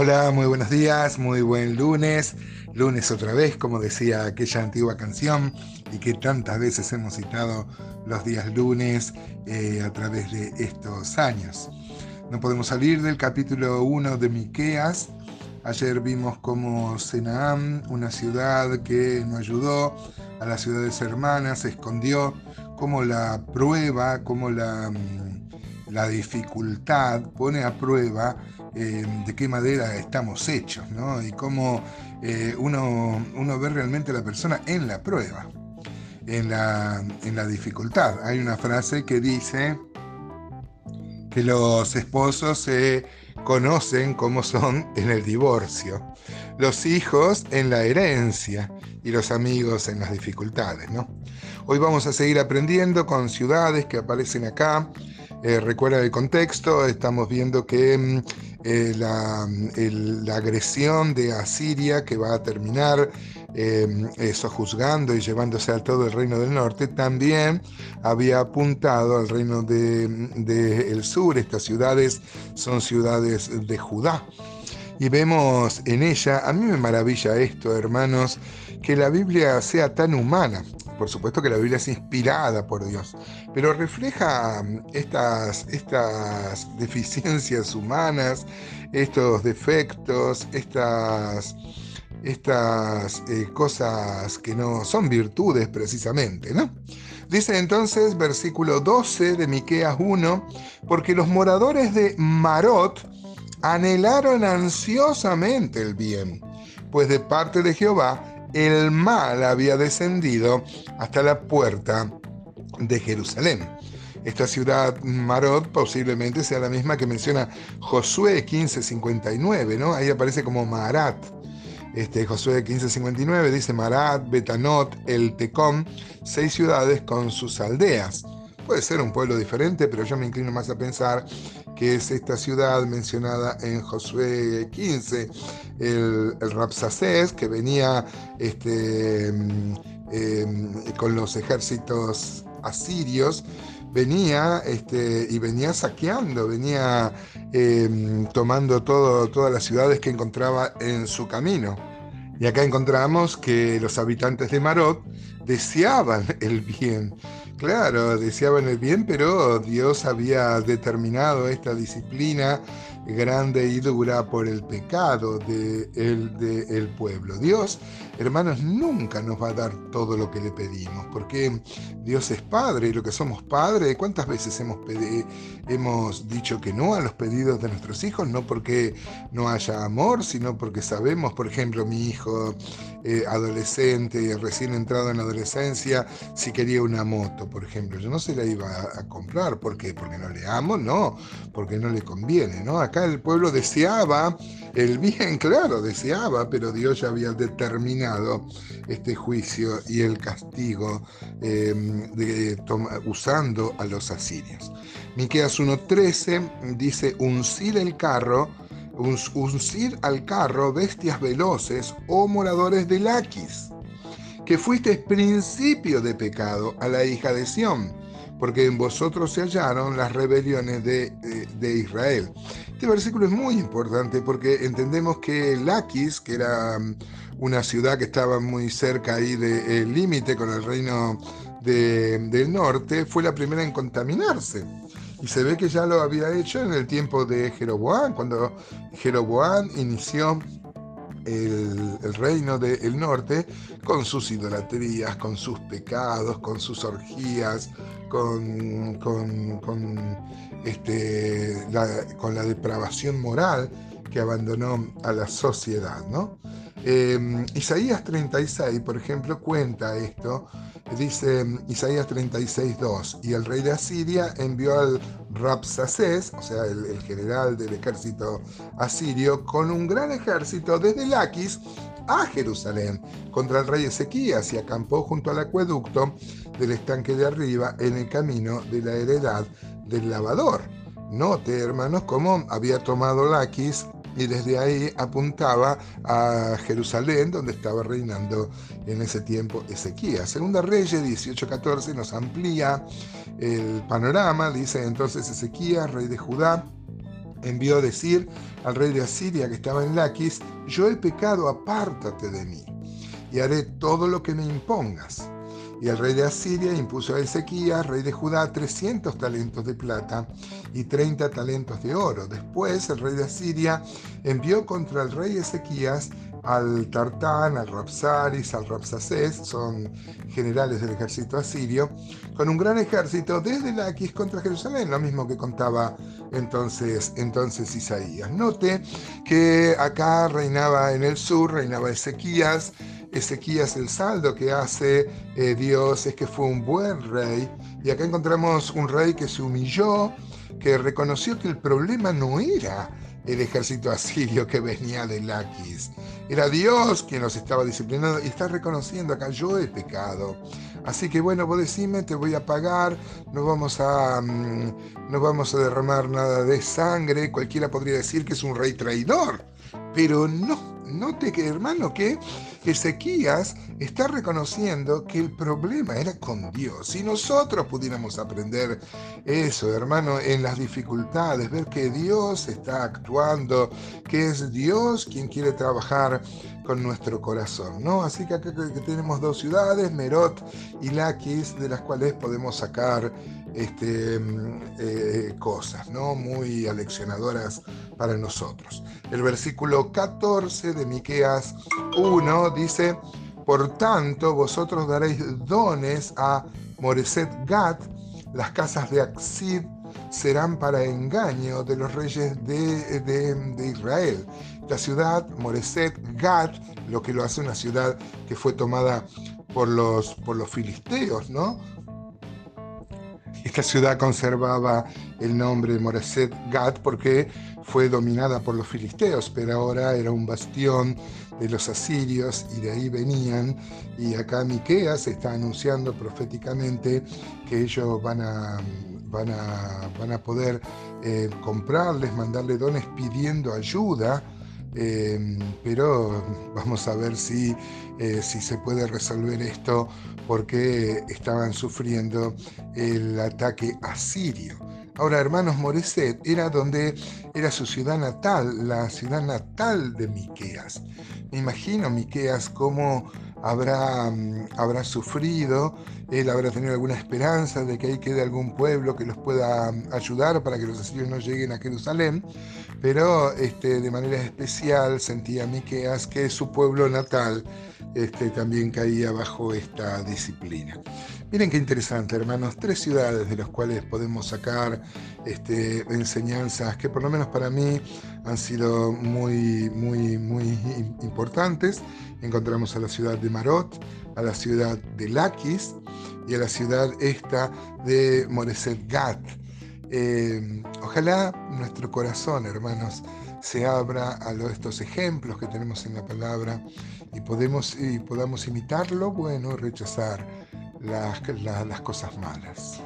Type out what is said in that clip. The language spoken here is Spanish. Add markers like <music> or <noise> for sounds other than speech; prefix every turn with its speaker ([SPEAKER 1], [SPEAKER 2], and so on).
[SPEAKER 1] Hola, muy buenos días, muy buen lunes. Lunes otra vez, como decía aquella antigua canción y que tantas veces hemos citado los días lunes eh, a través de estos años. No podemos salir del capítulo 1 de Miqueas. Ayer vimos cómo Senaam, una ciudad que no ayudó a las ciudades hermanas, se escondió, como la prueba, como la, mm, la dificultad pone a prueba eh, de qué madera estamos hechos, ¿no? Y cómo eh, uno, uno ve realmente a la persona en la prueba, en la, en la dificultad. Hay una frase que dice que los esposos se conocen cómo son en el divorcio, los hijos en la herencia y los amigos en las dificultades, ¿no? Hoy vamos a seguir aprendiendo con ciudades que aparecen acá. Eh, recuerda el contexto, estamos viendo que mm, eh, la, agresión de Asiria que va a terminar em, eso juzgando y llevándose a todo el reino del norte, también había apuntado al reino del de, sur. Estas ciudades son ciudades de Judá. Y vemos en ella, a mí me maravilla esto, hermanos, que la Biblia sea tan humana. Por supuesto que la Biblia es inspirada por Dios, pero refleja mm, estas, estas <laughs> deficiencias humanas, estos defectos, estas, estas eh, cosas que no son virtudes precisamente, ¿no? Dice entonces, versículo 12 de Miqueas 1, porque los moradores de Marot anhelaron ansiosamente el bien, pues de parte de Jehová el mal había descendido hasta la puerta de Jerusalén. Esta ciudad Marot posiblemente sea la misma que menciona Josué 1559, ¿no? Ahí aparece como Marat. Este, Josué 1559 dice Marat, Betanot, El Tecom, seis ciudades con sus aldeas. Puede ser un pueblo diferente, pero yo me inclino más a pensar que es esta ciudad mencionada en Josué 15, el, el que venía este, em, con los ejércitos asirios, venía este, y venía saqueando, venía em, tomando todas las ciudades que encontraba en su camino. Y acá encontramos que los habitantes de Marot deseaban el bien Claro, deseaban el bien, pero Dios había determinado esta disciplina grande y dura por el pecado del de el pueblo. Dios, hermanos, nunca nos va a dar todo lo que le pedimos, porque Dios es Padre y lo que somos Padre, ¿cuántas veces hemos, hemos dicho que no a los pedidos de nuestros hijos? No porque no haya amor, sino porque sabemos, por ejemplo, mi hijo eh, adolescente, recién entrado en la adolescencia, si quería una moto, por ejemplo, yo no se la iba a, comprar, ¿por qué? Porque no le amo, no, porque no le conviene, ¿no? Acá el pueblo deseaba el bien, claro, deseaba, pero Dios ya había determinado este juicio y el castigo em, de, usando a los asirios. Miqueas 1.13 dice, uncir el carro, uncir al carro bestias veloces o oh moradores de Laquis, que fuiste principio de pecado a la hija de Sión porque en vosotros se hallaron las rebeliones de, Israel. Este versículo es muy importante porque entendemos que Laquis, que era mm, una ciudad que estaba muy cerca ahí del límite con el reino del norte, fue la primera en contaminarse. Y se ve que ya lo había hecho en el tiempo de Jeroboam, cuando Jeroboam inició el, reino del norte con sus idolatrías, con sus pecados, con sus orgías, con, con, este, la, con la depravación moral que abandonó a la sociedad. ¿no? Em, Isaías 36, por ejemplo, cuenta esto. Dice Isaías 36, 2, y el rey de Asiria envió al Rapsacés, o sea, el, general del ejército asirio, con un gran ejército desde Laquis a Jerusalén contra el rey Ezequías y acampó junto al acueducto del estanque de arriba en el camino de la heredad del lavador. Note, hermanos, cómo había tomado Laquis y desde ahí apuntaba a Jerusalén, donde estaba reinando en ese tiempo Ezequías. Segunda Reyes 18:14 nos amplía el panorama, dice entonces Ezequías, rey de Judá, envió a decir al rey de Asiria que estaba en Laquis, yo he pecado, apártate de mí, y haré todo lo que me impongas. Y el rey de Asiria impuso a Ezequías, rey de Judá, 300 talentos de plata y 30 talentos de oro. Después el rey de Asiria envió contra el rey Ezequías al Tartán, al Rapsaris, al Rapsacés, son generales del ejército asirio, con un gran ejército desde Laquis contra Jerusalén, lo mismo que contaba entonces, entonces Isaías. Note que acá reinaba en el sur, reinaba Ezequías, Ezequías el saldo que hace eh, Dios es que fue un buen rey, y acá encontramos un rey que se humilló, que reconoció que el problema no era el ejército asirio que venía de Laquis. Era Dios quien los estaba disciplinando y está reconociendo acá, yo he pecado. Así que bueno, vos decime, te voy a pagar, no vamos a, mm, no vamos a derramar nada de sangre. Cualquiera podría decir que es un rey traidor, pero no, Note que, hermano, que Ezequías está reconociendo que el problema era con Dios. Si nosotros pudiéramos aprender eso, hermano, en las dificultades, ver que Dios está actuando, que es Dios quien quiere trabajar con nuestro corazón, ¿no? Así que acá tenemos dos ciudades, Merot y Laquis, de las cuales podemos sacar este, mm, eh, cosas, ¿no? Muy aleccionadoras para nosotros. El versículo 14 de Miqueas 1 dice, por tanto vosotros daréis dones a Moreset Gat, las casas de Axid serán para engaño de los reyes de, de, Israel. La ciudad, Moreset Gat, lo que lo hace una ciudad que fue tomada por los, por los filisteos, ¿no? Esta ciudad conservaba el nombre de Moreset Gat porque fue dominada por los filisteos, pero ahora era un bastión de los asirios y de ahí venían. Y acá Miqueas está anunciando proféticamente que ellos van a, van a, van a poder eh, comprarles, mandarle dones pidiendo ayuda Em, pero vamos a ver si, eh, si se puede resolver esto porque estaban sufriendo el ataque asirio. Ahora, hermanos, Moreset era donde era su ciudad natal, la ciudad natal de Miqueas. Me imagino Miqueas cómo habrá, habrá sufrido, él habrá tenido alguna esperanza de que ahí quede algún pueblo que los pueda mm, ayudar para que los asirios no lleguen a Jerusalén, pero este, de manera especial sentía Miqueas que su pueblo natal este, también caía bajo esta disciplina. Miren qué interesante, hermanos, tres ciudades de las cuales podemos sacar este, enseñanzas que por lo menos para mí han sido muy, muy, muy importantes. Encontramos a la ciudad de Marot, a la ciudad de Laquis y a la ciudad esta de Moreset Gat. Eh, ojalá nuestro corazón, hermanos, se abra a estos ejemplos que tenemos en la palabra y, y podamos imitarlo, bueno, rechazar las, las cosas malas.